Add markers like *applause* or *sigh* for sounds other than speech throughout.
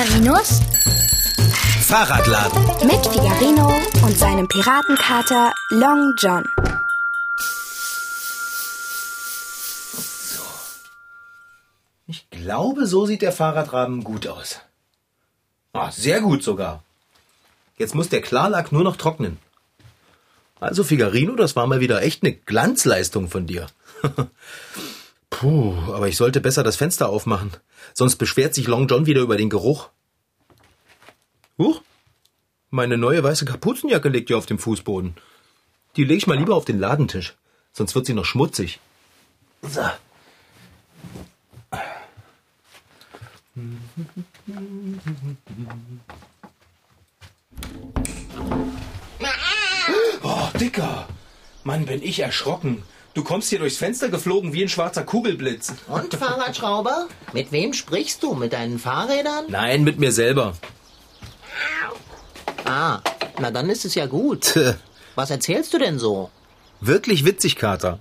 Figarinos Fahrradladen. mit Figarino und seinem Piratenkater Long John. Ich glaube, so sieht der Fahrradrahmen gut aus. Ah, sehr gut sogar. Jetzt muss der Klarlack nur noch trocknen. Also Figarino, das war mal wieder echt eine Glanzleistung von dir. *laughs* Puh, aber ich sollte besser das Fenster aufmachen. Sonst beschwert sich Long John wieder über den Geruch. Huch, meine neue weiße Kapuzenjacke liegt hier auf dem Fußboden. Die lege ich mal lieber auf den Ladentisch. Sonst wird sie noch schmutzig. So. Oh, Dicker. Mann, bin ich erschrocken. Du kommst hier durchs Fenster geflogen wie ein schwarzer Kugelblitz. Und Fahrradschrauber? Mit wem sprichst du? Mit deinen Fahrrädern? Nein, mit mir selber. Ah, na dann ist es ja gut. Was erzählst du denn so? Wirklich witzig, Kater.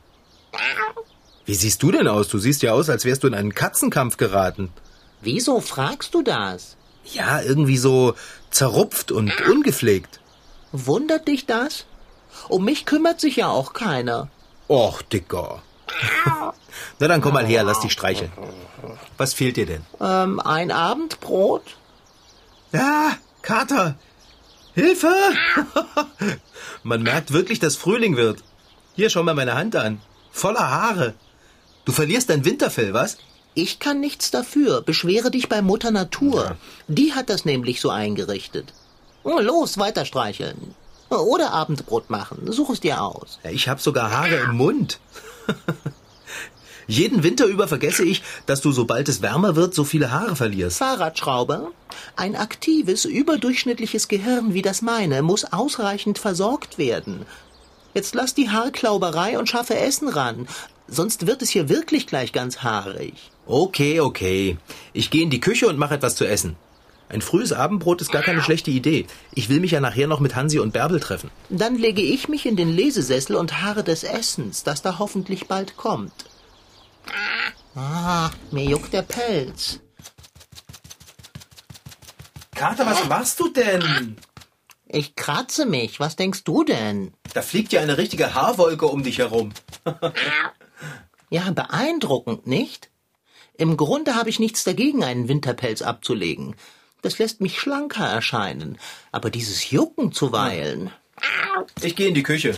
Wie siehst du denn aus? Du siehst ja aus, als wärst du in einen Katzenkampf geraten. Wieso fragst du das? Ja, irgendwie so zerrupft und ungepflegt. Wundert dich das? Um mich kümmert sich ja auch keiner. Och, Dicker. Na dann komm mal her, lass dich streicheln. Was fehlt dir denn? Ähm, ein Abendbrot? Ja, Kater. Hilfe! *laughs* Man merkt wirklich, dass Frühling wird. Hier, schau mal meine Hand an. Voller Haare. Du verlierst dein Winterfell, was? Ich kann nichts dafür. Beschwere dich bei Mutter Natur. Die hat das nämlich so eingerichtet. Oh, Los, weiter streicheln. Oder Abendbrot machen. Such es dir aus. Ich hab sogar Haare im Mund. Jeden Winter über vergesse ich, dass du, sobald es wärmer wird, so viele Haare verlierst. Fahrradschrauber? Ein aktives, überdurchschnittliches Gehirn wie das meine muss ausreichend versorgt werden. Jetzt lass die Haarklauberei und schaffe Essen ran. Sonst wird es hier wirklich gleich ganz haarig. Okay, okay. Ich gehe in die Küche und mache etwas zu essen. Ein frühes Abendbrot ist gar keine schlechte Idee. Ich will mich ja nachher noch mit Hansi und Bärbel treffen. Dann lege ich mich in den Lesesessel und harre des Essens, das da hoffentlich bald kommt. Ah, mir juckt der Pelz. Kater, was machst du denn? Ich kratze mich. Was denkst du denn? Da fliegt ja eine richtige Haarwolke um dich herum. *laughs* Ja, beeindruckend, nicht? Im Grunde habe ich nichts dagegen, einen Winterpelz abzulegen. Das lässt mich schlanker erscheinen. Aber dieses Jucken zuweilen. Ich gehe in die Küche.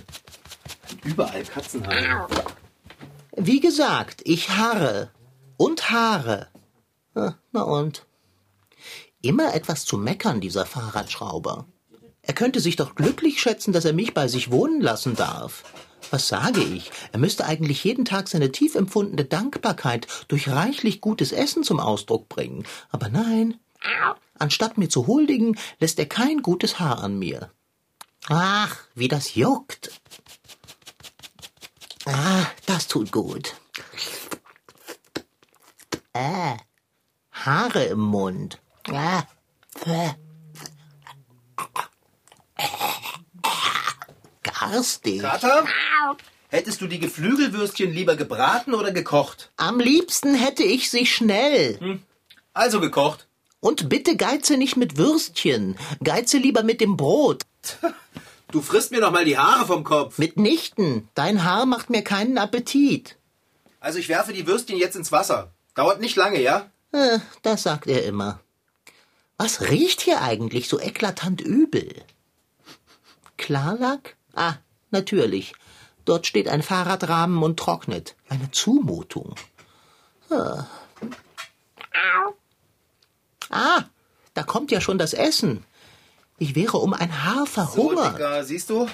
Überall Katzenhaare. Wie gesagt, ich harre. Und haare. Ah, Na und? Immer etwas zu meckern, dieser Fahrradschrauber. Er könnte sich doch glücklich schätzen, dass er mich bei sich wohnen lassen darf. Was sage ich? Er müsste eigentlich jeden Tag seine tief empfundene Dankbarkeit durch reichlich gutes Essen zum Ausdruck bringen. Aber nein. Anstatt mir zu huldigen, lässt er kein gutes Haar an mir. Ach, wie das juckt. Ah, das tut gut. Äh, Haare im Mund. Ah, äh. Garstig. Kater? Hättest du die Geflügelwürstchen lieber gebraten oder gekocht? Am liebsten hätte ich sie schnell. Also gekocht. Und bitte geize nicht mit Würstchen. Geize lieber mit dem Brot. Du frisst mir noch mal die Haare vom Kopf. Mitnichten. Dein Haar macht mir keinen Appetit. Also ich werfe die Würstchen jetzt ins Wasser. Dauert nicht lange, ja? Äh, das sagt er immer. Was riecht hier eigentlich so eklatant übel? Klarlack? Ah, natürlich. Dort steht ein Fahrradrahmen und trocknet. Eine Zumutung. Ah, ah da kommt ja schon das Essen. Ich wäre um ein Haar So, verhungert. Dicker, siehst du?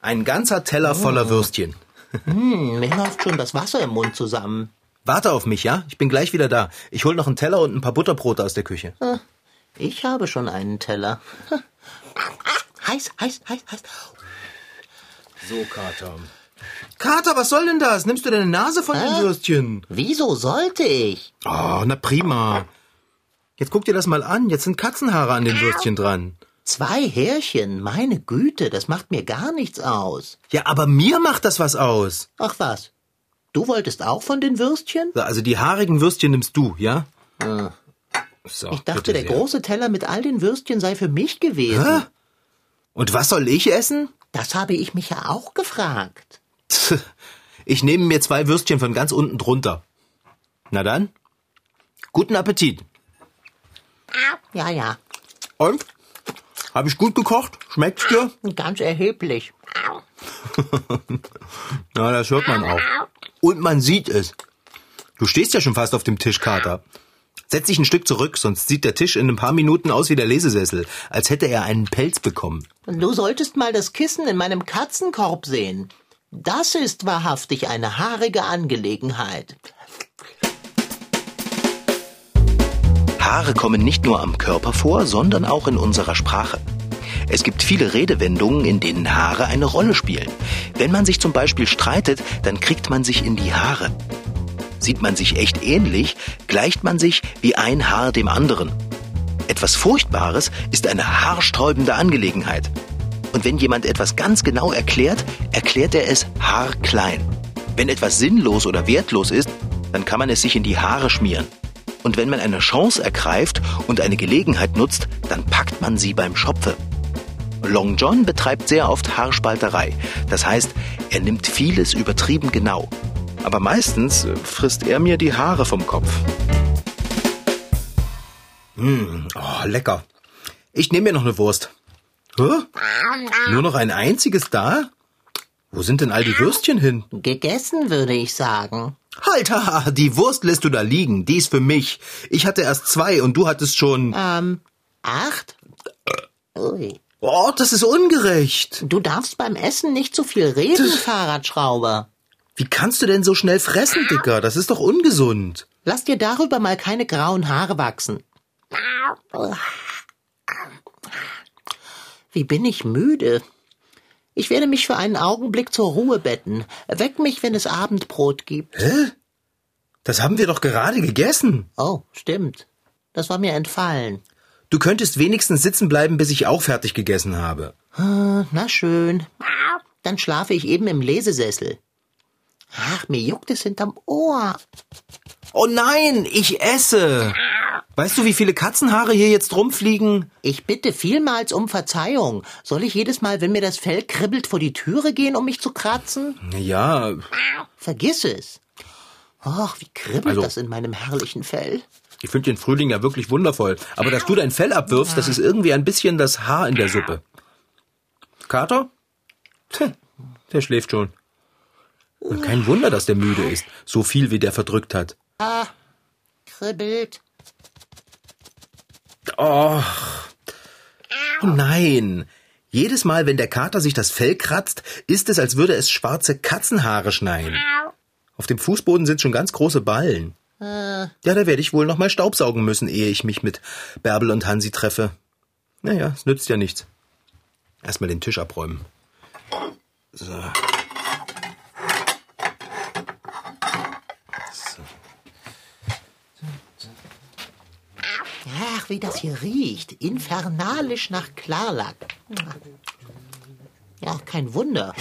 Ein ganzer Teller voller Würstchen. Hm, mir läuft schon das Wasser im Mund zusammen. Warte auf mich, ja? Ich bin gleich wieder da. Ich hol noch einen Teller und ein paar Butterbrote aus der Küche. Ah, Ich habe schon einen Teller. *laughs* Heiß, heiß, heiß, heiß. So, Kater. Kater, was soll denn das? Nimmst du deine Nase von den? Würstchen? Wieso sollte ich? Oh, na prima. Jetzt guck dir das mal an. Jetzt sind Katzenhaare an den Würstchen dran. Zwei Härchen, meine Güte, das macht mir gar nichts aus. Ja, aber mir macht das was aus. Ach was, du wolltest auch von den Würstchen? So, Also die haarigen Würstchen nimmst du, ja? So, Ich dachte, der große Teller mit all den Würstchen sei für mich gewesen. Hä? Und was soll ich essen? Das habe ich mich ja auch gefragt. *laughs* Ich nehme mir zwei Würstchen von ganz unten drunter. Na dann, guten Appetit. Ja, ja, Und? Habe ich gut gekocht? Schmeckt's dir? *laughs* ganz erheblich. *laughs* Na, das hört man auch. Und man sieht es. Du stehst ja schon fast auf dem Tisch, Kater. Setz dich ein Stück zurück, sonst sieht der Tisch in ein paar Minuten aus wie der Lesesessel, als hätte er einen Pelz bekommen. Du solltest mal das Kissen in meinem Katzenkorb sehen. Das ist wahrhaftig eine haarige Angelegenheit. Haare kommen nicht nur am Körper vor, sondern auch in unserer Sprache. Es gibt viele Redewendungen, in denen Haare eine Rolle spielen. Wenn man sich zum Beispiel streitet, dann kriegt man sich in die Haare. Sieht man sich echt ähnlich, gleicht man sich wie ein Haar dem anderen. Etwas Furchtbares ist eine haarsträubende Angelegenheit. Und wenn jemand etwas ganz genau erklärt, erklärt er es haarklein. Wenn etwas sinnlos oder wertlos ist, dann kann man es sich in die Haare schmieren. Und wenn man eine Chance ergreift und eine Gelegenheit nutzt, dann packt man sie beim Schopfe. Long John betreibt sehr oft Haarspalterei. Das heißt, er nimmt vieles übertrieben genau. Aber meistens äh, frisst er mir die Haare vom Kopf. Oh, lecker. Ich nehme mir noch eine Wurst. Hä? Nur noch ein einziges da? Wo sind denn all die Würstchen hin? Gegessen, würde ich sagen. Alter, die Wurst lässt du da liegen. Die ist für mich. Ich hatte erst zwei und du hattest schon. Ähm, acht? Ui. Oh, das ist ungerecht. Du darfst beim Essen nicht so viel reden, Fahrradschrauber. Wie kannst du denn so schnell fressen, Dicker? Das ist doch ungesund. Lass dir darüber mal keine grauen Haare wachsen. Wie bin ich müde. Ich werde mich für einen Augenblick zur Ruhe betten. Weck mich, wenn es Abendbrot gibt. Das haben wir doch gerade gegessen. Oh, stimmt. Das war mir entfallen. Du könntest wenigstens sitzen bleiben, bis ich auch fertig gegessen habe. Äh, Na schön. Dann schlafe ich eben im Lesesessel. Ach, mir juckt es hinterm Ohr. Oh nein, ich esse. Weißt du, wie viele Katzenhaare hier jetzt rumfliegen? Ich bitte vielmals um Verzeihung. Soll ich jedes Mal, wenn mir das Fell kribbelt, vor die Türe gehen, um mich zu kratzen? Ja, Vergiss es. Ach, wie kribbelt Also- das in meinem herrlichen Fell. ich finde den Frühling ja wirklich wundervoll. Aber dass du dein Fell abwirfst, das ist irgendwie ein bisschen das Haar in der Suppe. Kater? Tch, der schläft schon. Und kein Wunder, dass der müde ist. So viel, wie der verdrückt hat. Ah, kribbelt. Oh. oh nein. Jedes Mal, wenn der Kater sich das Fell kratzt, ist es, als würde es schwarze Katzenhaare schneien. Auf dem Fußboden sind schon ganz große Ballen. Ja, da werde ich wohl noch mal staubsaugen müssen, ehe ich mich mit Bärbel und Hansi treffe. Naja, es nützt ja nichts. Erstmal den Tisch abräumen. So. Ach, wie das hier riecht. Infernalisch nach Klarlack. Ja, kein Wunder.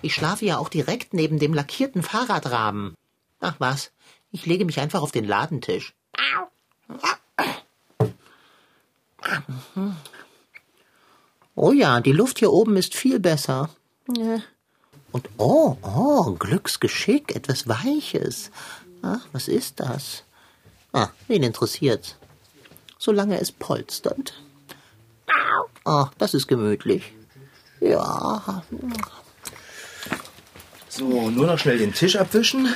Ich schlafe ja auch direkt neben dem lackierten Fahrradrahmen. Ach was, ich lege mich einfach auf den Ladentisch. Oh ja, die Luft hier oben ist viel besser. Und oh, oh, Glücksgeschick, etwas Weiches. Ach, was ist das? Ah, wen interessiert's? Solange es polstert. Oh, das ist gemütlich. Ja, So, nur noch schnell den Tisch abwischen.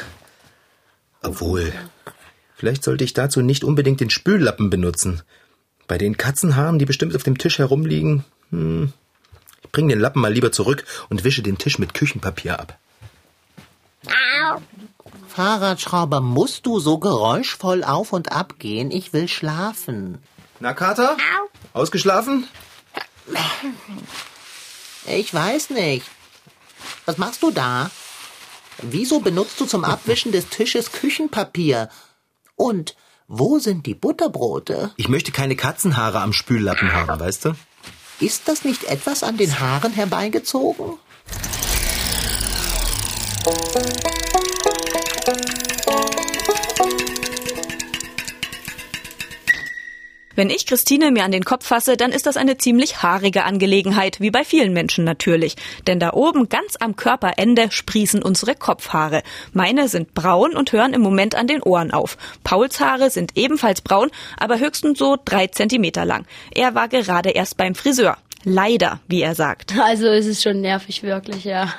Obwohl, vielleicht sollte ich dazu nicht unbedingt den Spüllappen benutzen. Bei den Katzenhaaren, die bestimmt auf dem Tisch herumliegen, hm, ich bringe den Lappen mal lieber zurück und wische den Tisch mit Küchenpapier ab. Fahrradschrauber, musst du so geräuschvoll auf und ab gehen? Ich will schlafen. Na, Kater? Ausgeschlafen? Ich weiß nicht. Was machst du da? Wieso benutzt du zum Abwischen des Tisches Küchenpapier? Und wo sind die Butterbrote? Ich möchte keine Katzenhaare am Spüllappen haben, weißt du? Ist das nicht etwas an den Haaren herbeigezogen? Wenn ich Christine mir an den Kopf fasse, dann ist das eine ziemlich haarige Angelegenheit, wie bei vielen Menschen natürlich. Denn da oben ganz am Körperende sprießen unsere Kopfhaare. Meine sind braun und hören im Moment an den Ohren auf. Pauls Haare sind ebenfalls braun, aber höchstens so drei Zentimeter lang. Er war gerade erst beim Friseur. Leider, wie er sagt. Also ist es schon nervig, wirklich, ja.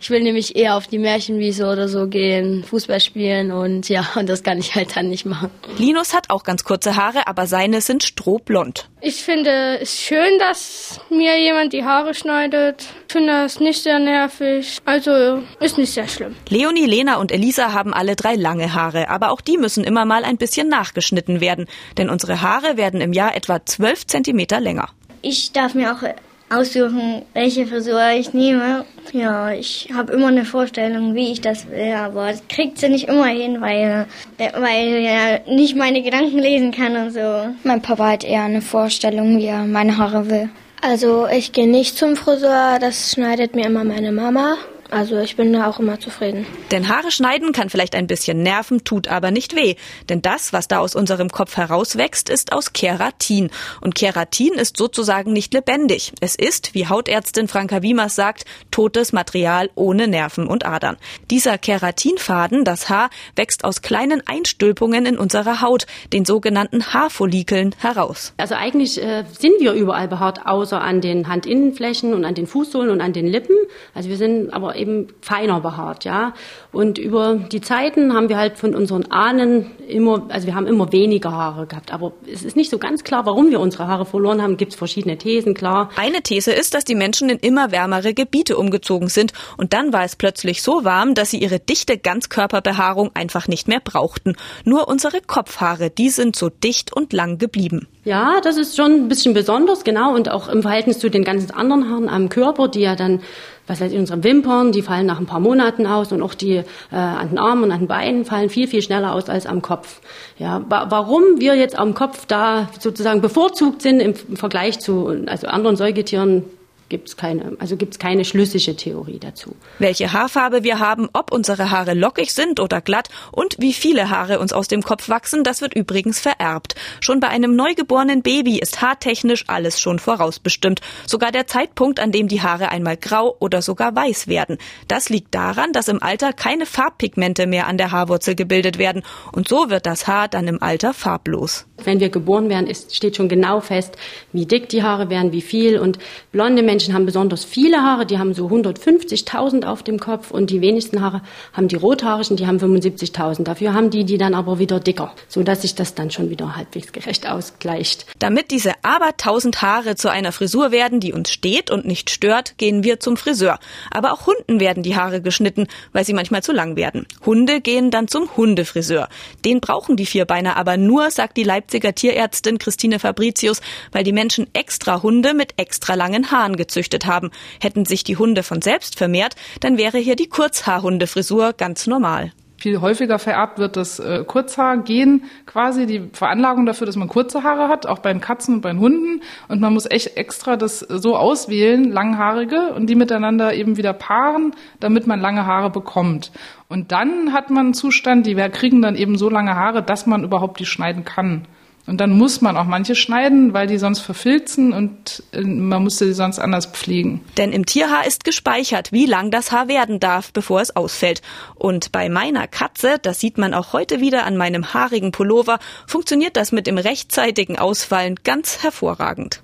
Ich will nämlich eher auf die Märchenwiese oder so gehen, Fußball spielen und ja, *laughs* und das kann ich halt dann nicht machen. Linus hat auch ganz kurze Haare, aber seine sind strohblond. Ich finde es schön, dass mir jemand die Haare schneidet. Ich finde es nicht sehr nervig. Also ist nicht sehr schlimm. Leonie, Lena und Elisa haben alle drei lange Haare, aber auch die müssen immer mal ein bisschen nachgeschnitten werden, denn unsere Haare werden im Jahr etwa 12 Zentimeter länger. Ich darf mir auch aussuchen, welche Frisur ich nehme. Ja, ich habe immer eine Vorstellung, wie ich das will, aber das kriegt sie nicht immer hin, weil, weil er nicht meine Gedanken lesen kann und so. Mein Papa hat eher eine Vorstellung, wie er meine Haare will. Also ich gehe nicht zum Friseur, das schneidet mir immer meine Mama. Also ich bin da auch immer zufrieden. Denn Haare schneiden kann vielleicht ein bisschen nerven, tut aber nicht weh. Denn das, was da aus unserem Kopf herauswächst, ist aus Keratin. Und Keratin ist sozusagen nicht lebendig. Es ist, wie Hautärztin Franka Wiemers sagt, totes Material ohne Nerven und Adern. Dieser Keratinfaden, das Haar, wächst aus kleinen Einstülpungen in unserer Haut, den sogenannten Haarfollikeln, heraus. Also eigentlich äh, sind wir überall behaart, außer an den Handinnenflächen und an den Fußsohlen und an den Lippen. Also wir sind aber eben feiner behaart, ja. Und über die Zeiten haben wir halt von unseren Ahnen immer, also wir haben immer weniger Haare gehabt. Aber es ist nicht so ganz klar, warum wir unsere Haare verloren haben. Gibt es verschiedene Thesen, klar. Eine These ist, dass die Menschen in immer wärmere Gebiete umgezogen sind. Und dann war es plötzlich so warm, dass sie ihre dichte Ganzkörperbehaarung einfach nicht mehr brauchten. Nur unsere Kopfhaare, die sind so dicht und lang geblieben. Ja, das ist schon ein bisschen besonders, genau. Und auch im Verhältnis zu den ganzen anderen Haaren am Körper, die ja dann was weiß ich, unsere Wimpern, die fallen nach ein paar Monaten aus und auch die äh, an den Armen und an den Beinen fallen viel, viel schneller aus als am Kopf. Ja, wa warum wir jetzt am Kopf da sozusagen bevorzugt sind im, im Vergleich zu also anderen Säugetieren, gibt es keine, also gibt's keine schlüssige Theorie dazu. Welche Haarfarbe wir haben, ob unsere Haare lockig sind oder glatt und wie viele Haare uns aus dem Kopf wachsen, das wird übrigens vererbt. Schon bei einem neugeborenen Baby ist haartechnisch alles schon vorausbestimmt. Sogar der Zeitpunkt, an dem die Haare einmal grau oder sogar weiß werden. Das liegt daran, dass im Alter keine Farbpigmente mehr an der Haarwurzel gebildet werden und so wird das Haar dann im Alter farblos. Wenn wir geboren werden, ist, steht schon genau fest, wie dick die Haare werden, wie viel und blonde Menschen haben besonders viele Haare, die haben so 150.000 auf dem Kopf und die wenigsten Haare haben die rothaarigen, die haben 75.000. Dafür haben die die dann aber wieder dicker, so dass sich das dann schon wieder halbwegs gerecht ausgleicht. Damit diese aber tausend Haare zu einer Frisur werden, die uns steht und nicht stört, gehen wir zum Friseur. Aber auch Hunden werden die Haare geschnitten, weil sie manchmal zu lang werden. Hunde gehen dann zum Hundefriseur. Den brauchen die Vierbeiner aber nur, sagt die Leipziger Tierärztin Christine Fabricius, weil die Menschen extra Hunde mit extra langen Haaren gezüchtet haben. Hätten sich die Hunde von selbst vermehrt, dann wäre hier die Kurzhaarhundefrisur ganz normal viel häufiger vererbt wird das äh, Kurzhaargen quasi, die Veranlagung dafür, dass man kurze Haare hat, auch bei den Katzen und bei den Hunden. Und man muss echt extra das so auswählen, langhaarige, und die miteinander eben wieder paaren, damit man lange Haare bekommt. Und dann hat man einen Zustand, die kriegen dann eben so lange Haare, dass man überhaupt die schneiden kann. Und dann muss man auch manche schneiden, weil die sonst verfilzen und äh, man musste sie sonst anders pflegen. Denn im Tierhaar ist gespeichert, wie lang das Haar werden darf, bevor es ausfällt. Und bei meiner Katze, das sieht man auch heute wieder an meinem haarigen Pullover, funktioniert das mit dem rechtzeitigen Ausfallen ganz hervorragend.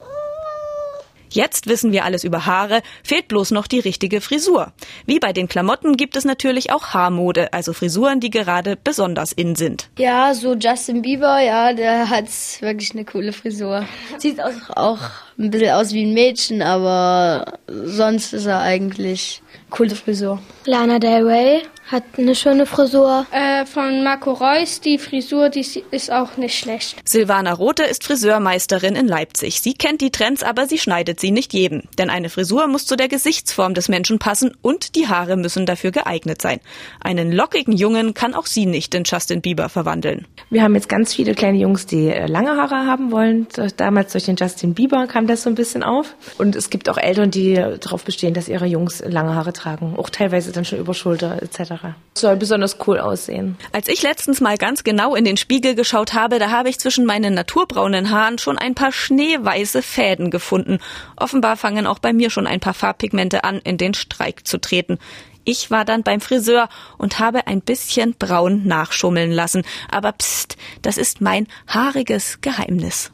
Jetzt wissen wir alles über Haare, fehlt bloß noch die richtige Frisur. Wie bei den Klamotten gibt es natürlich auch Haarmode, also Frisuren, die gerade besonders in sind. Ja, so Justin Bieber, ja, der hat wirklich eine coole Frisur. Sieht auch, auch ein bisschen aus wie ein Mädchen, aber sonst ist er eigentlich coole Frisur. Lana Del Rey hat eine schöne Frisur. Äh, von Marco Reus, die Frisur, die ist auch nicht schlecht. Silvana Rothe ist Friseurmeisterin in Leipzig. Sie kennt die Trends, aber sie schneidet sie nicht jedem. Denn eine Frisur muss zu der Gesichtsform des Menschen passen und die Haare müssen dafür geeignet sein. Einen lockigen Jungen kann auch sie nicht in Justin Bieber verwandeln. Wir haben jetzt ganz viele kleine Jungs, die äh, lange Haare haben wollen. Damals durch den Justin Bieber kam das so ein bisschen auf. Und es gibt auch Eltern, die darauf bestehen, dass ihre Jungs lange Haare tragen. Auch teilweise dann schon über Schulter etc. Haare. Soll besonders cool aussehen. Als ich letztens mal ganz genau in den Spiegel geschaut habe, da habe ich zwischen meinen naturbraunen Haaren schon ein paar schneeweiße Fäden gefunden. Offenbar fangen auch bei mir schon ein paar Farbpigmente an, in den Streik zu treten. Ich war dann beim Friseur und habe ein bisschen braun nachschummeln lassen. Aber pst, das ist mein haariges Geheimnis.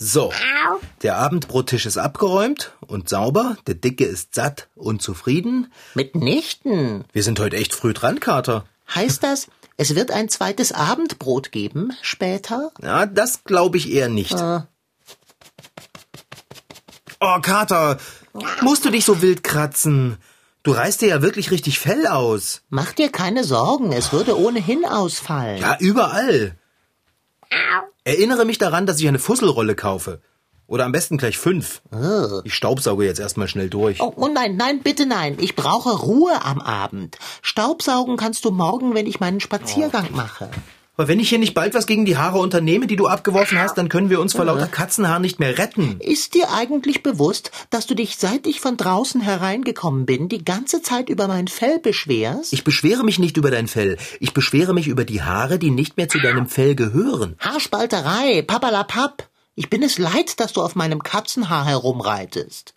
So, der Abendbrottisch ist abgeräumt und sauber, der Dicke ist satt und zufrieden. Mitnichten. Wir sind heute echt früh dran, Kater. Heißt das, es wird ein zweites Abendbrot geben später? Ja, das glaube ich eher nicht. Äh, Oh, Kater, musst du dich so wild kratzen? Du reißt dir ja wirklich richtig Fell aus. mach dir keine Sorgen, es würde ohnehin ausfallen. Ja, überall. Erinnere mich daran, dass ich eine Fusselrolle kaufe. Oder am besten gleich fünf. Ich staubsauge jetzt erstmal schnell durch. Oh, oh nein, nein, bitte nein. Ich brauche Ruhe am Abend. Staubsaugen kannst du morgen, wenn ich meinen Spaziergang mache. Aber wenn ich hier nicht bald was gegen die Haare unternehme, die du abgeworfen hast, dann können wir uns vor lauter Katzenhaar nicht mehr retten. Ist dir eigentlich bewusst, dass du dich, seit ich von draußen hereingekommen bin, die ganze Zeit über mein Fell beschwerst? Ich beschwere mich nicht über dein Fell. Ich beschwere mich über die Haare, die nicht mehr zu deinem Fell gehören. Haarspalterei, papalapap. Ich bin es leid, dass du auf meinem Katzenhaar herumreitest.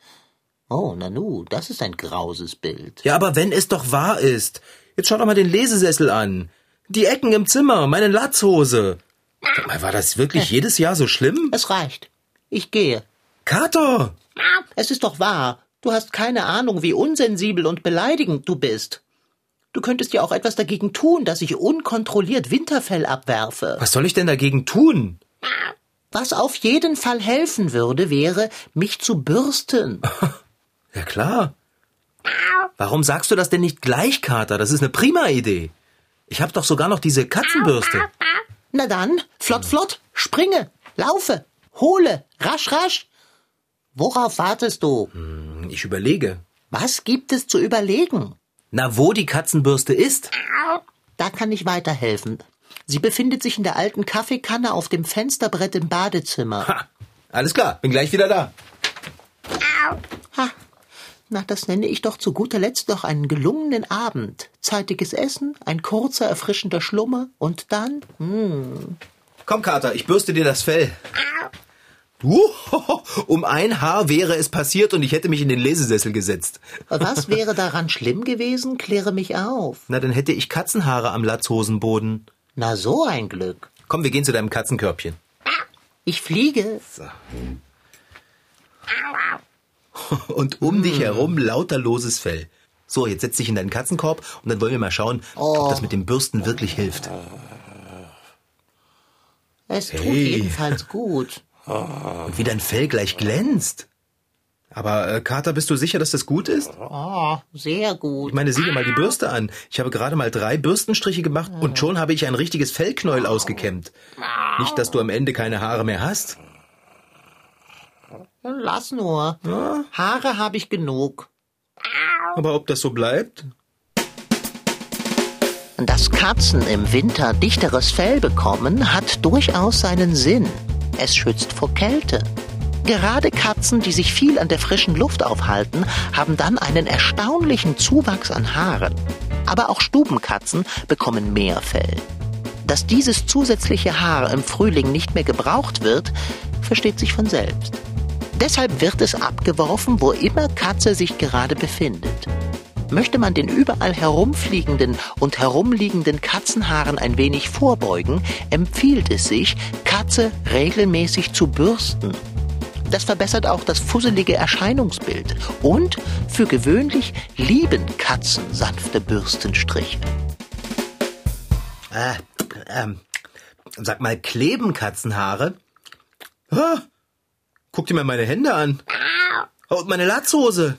Oh, Nanu, das ist ein grauses Bild. Ja, aber wenn es doch wahr ist. Jetzt schau doch mal den Lesesessel an. Die Ecken im Zimmer, meine Latzhose. Sag mal, war das wirklich jedes Jahr so schlimm? Es reicht. Ich gehe. Kater! Es ist doch wahr. Du hast keine Ahnung, wie unsensibel und beleidigend du bist. Du könntest ja auch etwas dagegen tun, dass ich unkontrolliert Winterfell abwerfe. Was soll ich denn dagegen tun? Was auf jeden Fall helfen würde, wäre, mich zu bürsten. *laughs* Ja klar. Warum sagst du das denn nicht gleich, Kater? Das ist eine prima Idee. Ich hab doch sogar noch diese Katzenbürste. Na dann, flott, flott, springe, laufe, hole, rasch, rasch. Worauf wartest du? Ich überlege. Was gibt es zu überlegen? Na, wo die Katzenbürste ist? Da kann ich weiterhelfen. Sie befindet sich in der alten Kaffeekanne auf dem Fensterbrett im Badezimmer. Ha, alles klar, bin gleich wieder da. Ha, na, das nenne ich doch zu guter Letzt noch einen gelungenen Abend. Zeitiges Essen, ein kurzer, erfrischender Schlummer und dann, hm, Komm, Kater, ich bürste dir das Fell. Uh, um ein Haar wäre es passiert und ich hätte mich in den Lesesessel gesetzt. was *laughs* wäre daran schlimm gewesen? Kläre mich auf. Na, dann hätte ich Katzenhaare am Latzhosenboden. Na, so ein Glück. Komm, wir gehen zu deinem Katzenkörbchen. Ich fliege. Und um dich herum lauter loses Fell. So, jetzt setz dich in deinen Katzenkorb und dann wollen wir mal schauen, ob das mit dem Bürsten wirklich hilft. Es tut Hey. jedenfalls gut. *laughs* Und wie dein Fell gleich glänzt. Aber, äh, Kater, bist du sicher, dass das gut ist? Oh, sehr gut. Ich meine, sieh dir mal die Bürste an. Ich habe gerade mal drei Bürstenstriche gemacht und schon habe ich ein richtiges Fellknäuel ausgekämmt. Nicht, dass du am Ende keine Haare mehr hast. Lass nur. Haare habe ich genug. Aber ob das so bleibt? Dass Katzen im Winter dichteres Fell bekommen, hat durchaus seinen Sinn. Es schützt vor Kälte. Gerade Katzen, die sich viel an der frischen Luft aufhalten, haben dann einen erstaunlichen Zuwachs an Haaren. Aber auch Stubenkatzen bekommen mehr Fell. Dass dieses zusätzliche Haar im Frühling nicht mehr gebraucht wird, versteht sich von selbst. Deshalb wird es abgeworfen, wo immer Katze sich gerade befindet. Möchte man den überall herumfliegenden und herumliegenden Katzenhaaren ein wenig vorbeugen, empfiehlt es sich, Katze regelmäßig zu bürsten. Das verbessert auch das fusselige Erscheinungsbild und für gewöhnlich lieben Katzen sanfte Bürstenstriche. Äh, ähm, sag mal, kleben Katzenhaare? Ah, guck dir mal meine Hände an. Oh, und meine Latzhose.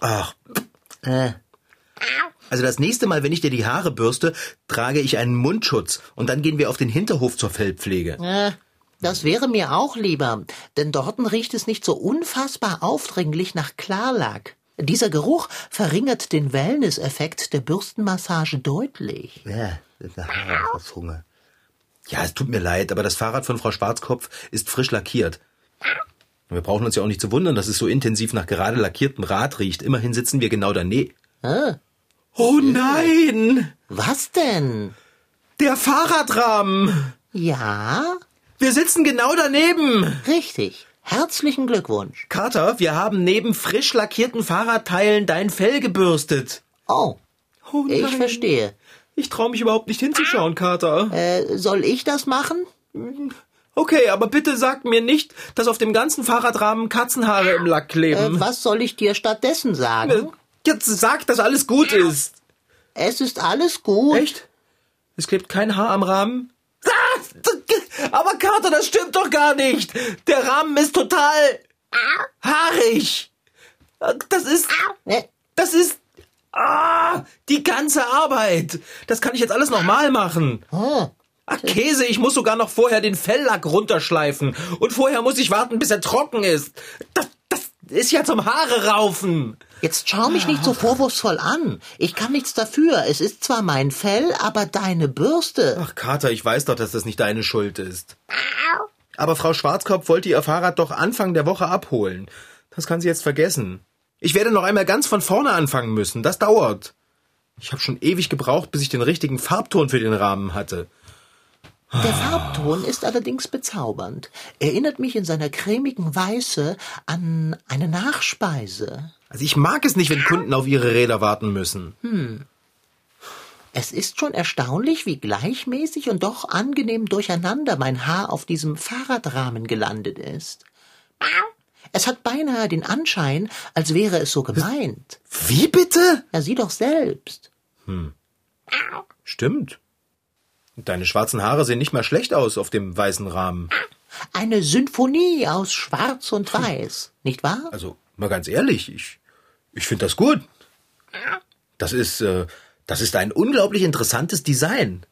Ach, Äh, also das nächste Mal, wenn ich dir die Haare bürste, trage ich einen Mundschutz und dann gehen wir auf den Hinterhof zur Fellpflege. äh, das wäre mir auch lieber, denn dorten riecht es nicht so unfassbar aufdringlich nach Klarlack. Dieser Geruch verringert den Wellness-Effekt der Bürstenmassage deutlich. Ja, das Haaraushunger. Ja, es tut mir leid, aber das Fahrrad von Frau Schwarzkopf ist frisch lackiert. Wir brauchen uns ja auch nicht zu wundern, dass es so intensiv nach gerade lackiertem Rad riecht. Immerhin sitzen wir genau daneben. Ah, Oh nein! Was denn? Der Fahrradrahmen! Ja? Wir sitzen genau daneben! Richtig. Herzlichen Glückwunsch. Carter, wir haben neben frisch lackierten Fahrradteilen dein Fell gebürstet. Oh. Oh Ich nein. verstehe. Ich traue mich überhaupt nicht hinzuschauen, Carter. Äh, soll ich das machen? Okay, aber bitte sag mir nicht, dass auf dem ganzen Fahrradrahmen Katzenhaare im Lack kleben. Äh, was soll ich dir stattdessen sagen? Jetzt sag, dass alles gut ist. Es ist alles gut. Echt? Es klebt kein Haar am Rahmen? Ah, Aber Carter, das stimmt doch gar nicht. Der Rahmen ist total haarig. Das ist, Äh, das ist, ah, die ganze Arbeit. Das kann ich jetzt alles nochmal machen. oh. Ach, Käse, ich muss sogar noch vorher den Felllack runterschleifen. Und vorher muss ich warten, bis er trocken ist. Das, das ist ja zum Haare raufen. Jetzt schau mich nicht so vorwurfsvoll an. Ich kann nichts dafür. Es ist zwar mein Fell, aber deine Bürste. Ach, Kater, ich weiß doch, dass das nicht deine Schuld ist. Aber Frau Schwarzkopf wollte ihr Fahrrad doch Anfang der Woche abholen. Das kann sie jetzt vergessen. Ich werde noch einmal ganz von vorne anfangen müssen. Das dauert. Ich habe schon ewig gebraucht, bis ich den richtigen Farbton für den Rahmen hatte. Der Farbton ist allerdings bezaubernd. Erinnert mich in seiner cremigen Weiße an eine Nachspeise. Also ich mag es nicht, wenn Kunden auf ihre Räder warten müssen. Hm. Es ist schon erstaunlich, wie gleichmäßig und doch angenehm durcheinander mein Haar auf diesem Fahrradrahmen gelandet ist. Es hat beinahe den Anschein, als wäre es so gemeint. Wie bitte? Ja, sieh doch selbst. Hm. Stimmt. Deine schwarzen Haare sehen nicht mal schlecht aus auf dem weißen Rahmen. Eine Symphonie aus Schwarz und Weiß, nicht wahr? Also, mal ganz ehrlich, ich, ich finde das gut. Das ist, äh, das ist ein unglaublich interessantes Design.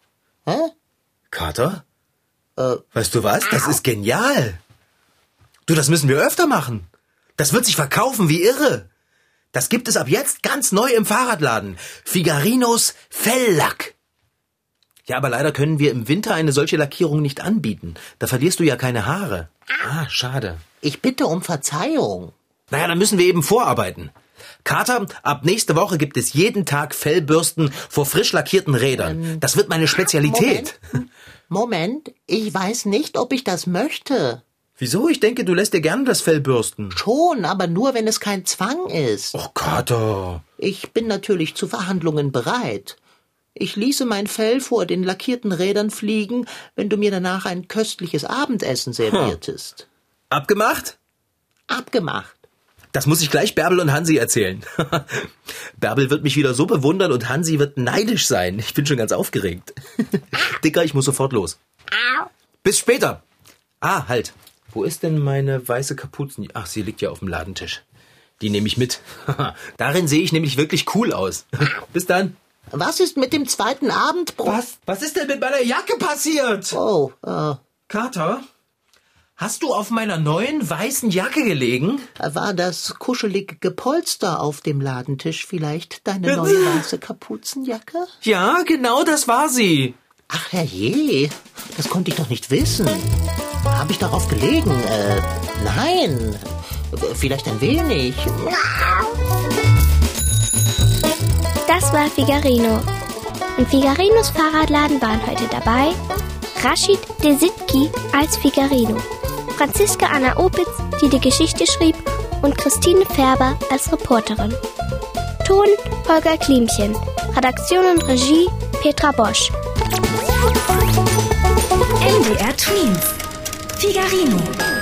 Hä? Carter? Äh, Weißt du was? Das ist genial. Du, das müssen wir öfter machen. Das wird sich verkaufen wie irre. Das gibt es ab jetzt ganz neu im Fahrradladen. Figarinos Felllack. Ja, aber leider können wir im Winter eine solche Lackierung nicht anbieten. Da verlierst du ja keine Haare. Ah, schade. Ich bitte um Verzeihung. Naja, dann müssen wir eben vorarbeiten. Kater, ab nächste Woche gibt es jeden Tag Fellbürsten vor frisch lackierten Rädern. Das wird meine Spezialität. Moment. Moment, ich weiß nicht, ob ich das möchte. Wieso? Ich denke, du lässt dir gerne das Fell bürsten. Schon, aber nur, wenn es kein Zwang ist. Och, Kater. Ich bin natürlich zu Verhandlungen bereit. Ich ließe mein Fell vor den lackierten Rädern fliegen, wenn du mir danach ein köstliches Abendessen serviertest. Abgemacht? Abgemacht. Das muss ich gleich Bärbel und Hansi erzählen. *laughs* Bärbel wird mich wieder so bewundern und Hansi wird neidisch sein. Ich bin schon ganz aufgeregt. *laughs* Dicker, ich muss sofort los. Bis später. Ah, halt. Wo ist denn meine weiße Kapuzen? Ach, sie liegt ja auf dem Ladentisch. Die nehme ich mit. *laughs* Darin sehe ich nämlich wirklich cool aus. Bis dann. Was ist mit dem zweiten Abendbrot? Was? Was ist denn mit meiner Jacke passiert? Oh, äh, Kater? Hast du auf meiner neuen weißen Jacke gelegen? war das kuschelige Gepolster auf dem Ladentisch vielleicht deine neue weiße Kapuzenjacke? Ja, genau das war sie. Ach herrje, das konnte ich doch nicht wissen. Habe ich darauf gelegen? Äh, nein. Vielleicht ein wenig. Das war Figarino. In Figarinos Fahrradladen waren heute dabei Rashid Desitki als Figarino, Franziska Anna Opitz, die die Geschichte schrieb, und Christine Färber als Reporterin. Ton Holger Klimchen, Redaktion und Regie Petra Bosch. MDR Twins. Figarino.